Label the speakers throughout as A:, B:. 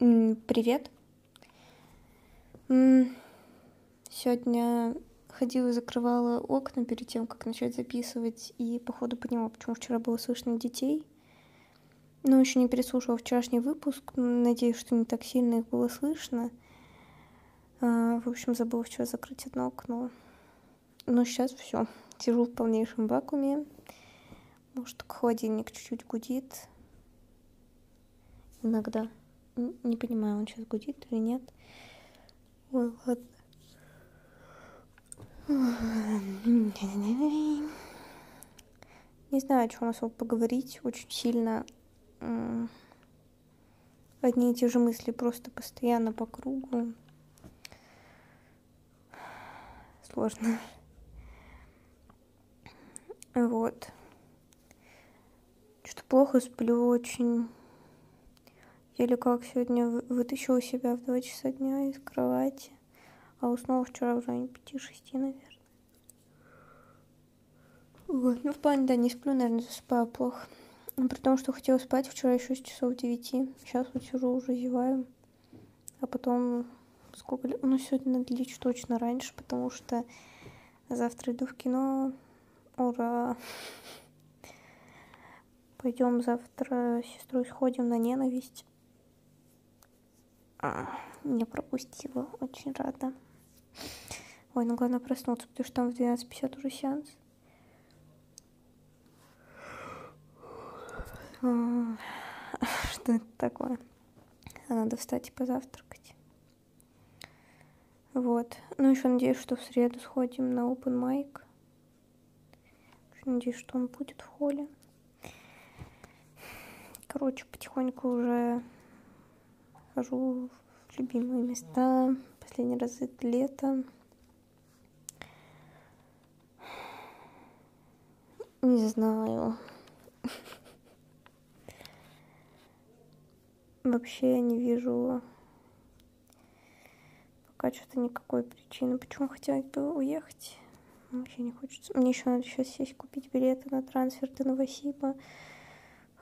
A: Привет. Сегодня ходила и закрывала окна перед тем, как начать записывать, и походу поняла, почему вчера было слышно детей. Но еще не переслушала вчерашний выпуск. Надеюсь, что не так сильно их было слышно. А, В общем, забыла вчера закрыть одно окно. Но сейчас все. Сижу в полнейшем вакууме. Может, холодильник чуть-чуть гудит. Иногда. Не понимаю, он сейчас гудит или нет. Ой, ладно. Не знаю, о чем особо поговорить. Очень сильно одни и те же мысли просто постоянно по кругу. Сложно. Вот. Что-то плохо сплю очень. Еле как сегодня вы- вытащила себя в 2 часа дня из кровати. А уснула вчера в районе 5-6, наверное. Вот. Ну, в плане, да, не сплю, наверное, засыпаю плохо. Ну, При том, что хотела спать вчера еще с часов 9. Сейчас вот сижу, уже зеваю. А потом сколько лет? Ну, сегодня надо лечь точно раньше, потому что завтра иду в кино. Ура! Пойдем завтра с сестрой сходим на ненависть. А, Не пропустила, очень рада. Ой, ну главное проснуться, потому что там в 12.50 уже сеанс. А, Что это такое? А Надо встать и позавтракать. Вот. Ну, еще надеюсь, что в среду сходим на open mic. Надеюсь, что он будет в холле. Короче, потихоньку уже хожу в любимые места. Последний раз это лето. Не знаю. Вообще я не вижу пока что-то никакой причины, почему хотелось бы уехать. Вообще не хочется. Мне еще надо сейчас сесть купить билеты на трансфер до Новосиба.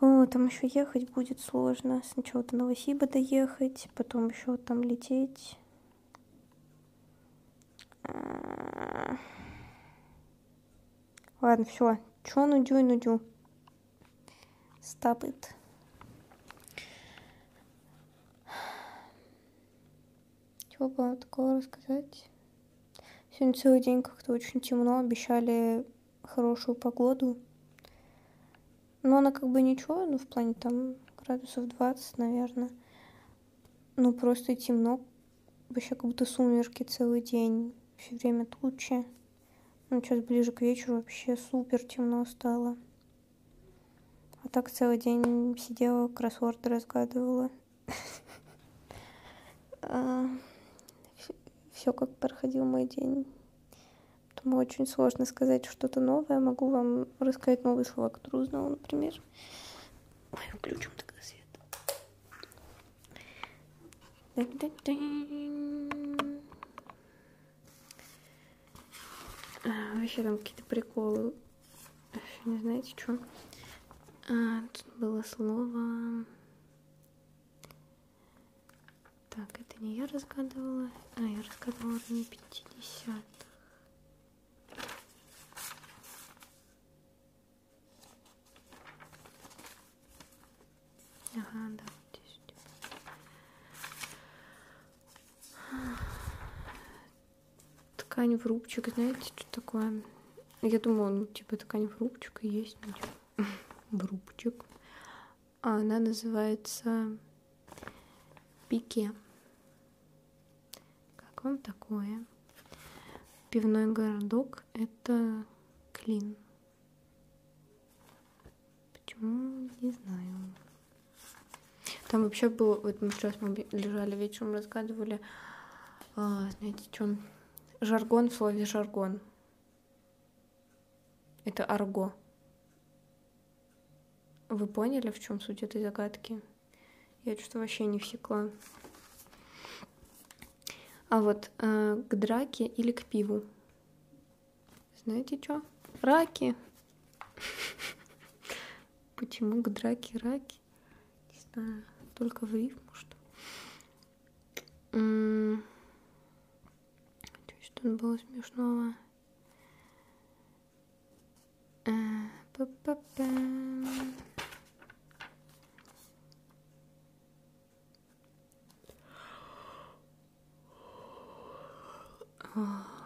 A: О, там еще ехать будет сложно. Сначала до Новосиба доехать, потом еще там лететь. А. Ладно, все. Чё нудю и нудю? Stop. Чего было такого рассказать? Сегодня целый день как-то очень темно. Обещали хорошую погоду. Но она как бы ничего, ну, в плане там градусов 20, наверное. Ну, просто темно. Вообще как будто сумерки целый день. Все время тучи. Ну, сейчас ближе к вечеру вообще супер темно стало. А так целый день сидела, кроссворды разгадывала. Все как проходил мой день. Поэтому очень сложно сказать что-то новое. Могу вам рассказать новые слова, которые узнала, например. Ой, включим тогда свет. А, Вообще там какие-то приколы. Вообще не знаете, что. А, тут было слово... Так, это не я разгадывала. А, я разгадывала районе 50 Ага, да, вот здесь. Ткань в рубчик, знаете, что такое? Я думала, ну, типа, ткань в рубчик и есть, ну, типа, в рубчик. А она называется пике. Как вам такое? Пивной городок — это клин. Почему? Не знаю. Там вообще было, вот мы сейчас мы лежали вечером, разгадывали, а, знаете, что? Жаргон в слове жаргон. Это арго. Вы поняли, в чем суть этой загадки? Я что-то вообще не всекла. А вот э, к драке или к пиву? Знаете что? Раки. Почему к драке раки? Не знаю. Только в рифму, что? Что тут было смешного? Э,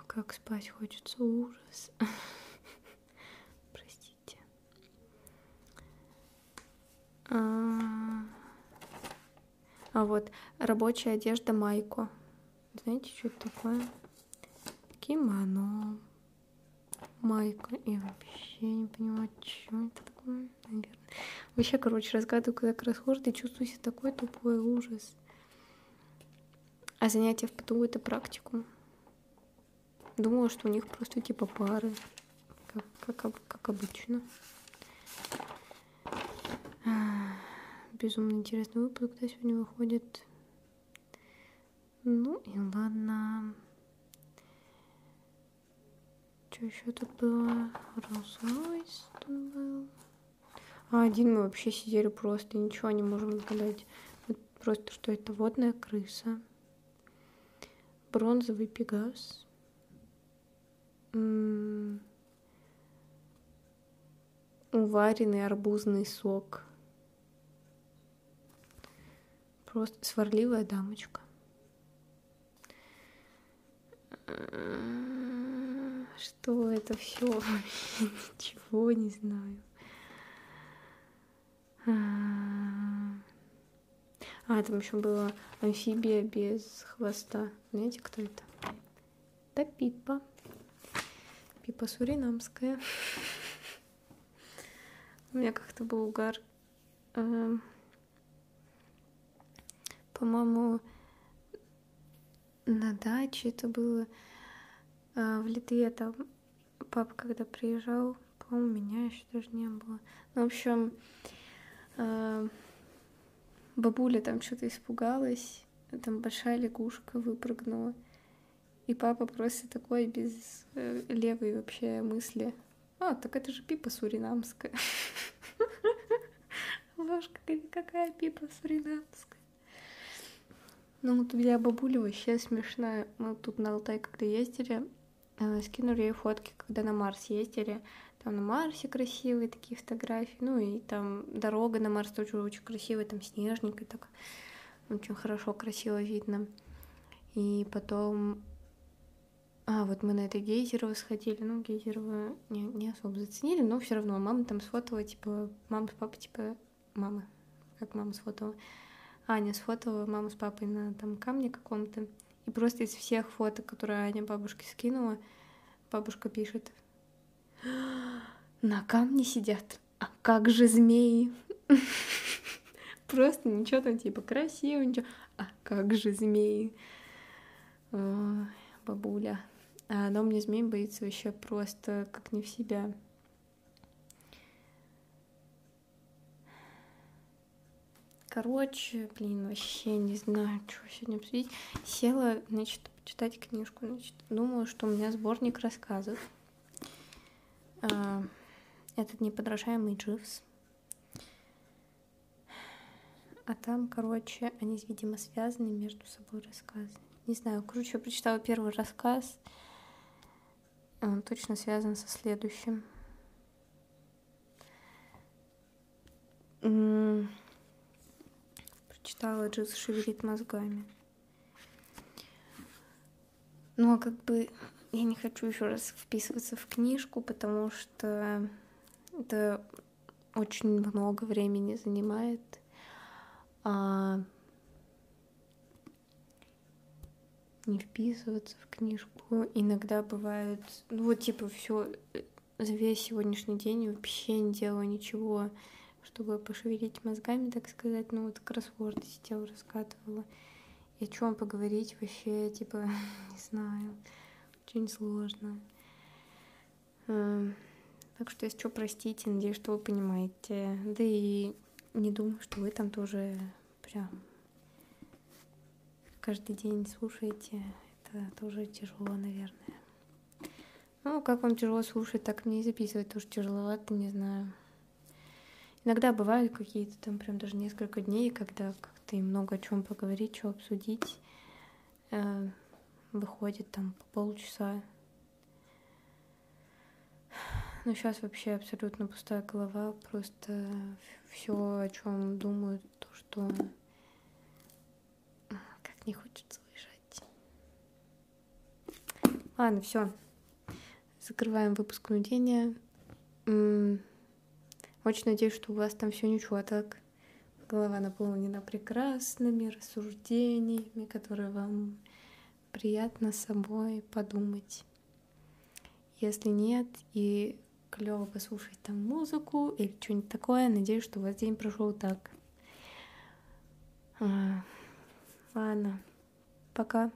A: как спать хочется, ужас. Простите. А, а вот рабочая одежда майко. Знаете, что это такое? Кимоно. Майка. Я вообще не понимаю, что это такое, наверное. Вообще, короче, разгадываю, когда кроссворд и чувствую себя такой тупой ужас. А занятия в ПТУ — это практикум. Думала, что у них просто типа пары, как, как, как обычно. Безумно интересный выпуск, когда сегодня выходит. Ну и ладно. Что еще тут было? Rolls тут был. А один мы вообще сидели просто, ничего не можем отгадать. Вот просто что это водная крыса. Бронзовый пегас. Уваренный арбузный сок. Просто сварливая дамочка. Что это все? Ничего не знаю. А, там еще была амфибия без хвоста. Знаете, кто это? Да Пипа. Пипа суринамская. У меня как-то был угар. По-моему, на даче это было а, в Литве. Там папа, когда приезжал, по-моему, меня еще даже не было. Ну, в общем, э, бабуля там что-то испугалась, там большая лягушка выпрыгнула. И папа просто такой без э, левой вообще мысли. А, так это же пипа суринамская. Ложка, какая пипа суринамская. Ну вот я бабуля вообще смешная. Мы тут на Алтай, когда ездили, э, скинули ей фотки, когда на Марс ездили. Там на Марсе красивые такие фотографии. Ну и там дорога на Марс тоже очень красивая, там снежник и так очень хорошо, красиво видно. И потом а, вот мы на это Гейзерово сходили. Ну, Гейзерово не, не особо заценили, но все равно мама там сфотала, типа, мама с папой, типа, мама, как мама сфотала. Аня сфотала маму с папой на там камне каком-то. И просто из всех фоток, которые Аня бабушке скинула, бабушка пишет. На камне сидят. А как же змеи? Просто ничего там типа красиво, ничего. А как же змеи? Ой, бабуля. А она у меня змей боится вообще просто как не в себя. Короче, блин, вообще не знаю, что сегодня обсудить. Села, значит, почитать книжку. Значит, думаю, что у меня сборник рассказов. А, этот неподражаемый Дживс. А там, короче, они, видимо, связаны между собой рассказы. Не знаю, короче, я прочитала первый рассказ. Он точно связан со следующим. Прочитала Джиз шевелит мозгами. Но как бы я не хочу еще раз вписываться в книжку, потому что это очень много времени занимает. А не вписываться в книжку. Иногда бывает, ну вот типа все за весь сегодняшний день вообще не делала ничего, чтобы пошевелить мозгами, так сказать. Ну вот кроссворды сидела, раскатывала. И о чем поговорить вообще, типа, не знаю, очень сложно. Эм, так что, если что, простите, надеюсь, что вы понимаете. Да и не думаю, что вы там тоже прям каждый день слушаете, это тоже тяжело, наверное. Ну, как вам тяжело слушать, так мне и записывать тоже тяжеловато, не знаю. Иногда бывают какие-то там прям даже несколько дней, когда как-то и много о чем поговорить, что обсудить. э, выходит там по полчаса. Но сейчас вообще абсолютно пустая голова, просто все, о чем думаю, то, что как не хочется уезжать. Ладно, все. Закрываем выпуск нудения. Очень надеюсь, что у вас там все ничего так. Голова наполнена прекрасными рассуждениями, которые вам приятно собой подумать. Если нет, и клево послушать там музыку или что-нибудь такое, надеюсь, что у вас день прошел так. А, ладно, пока.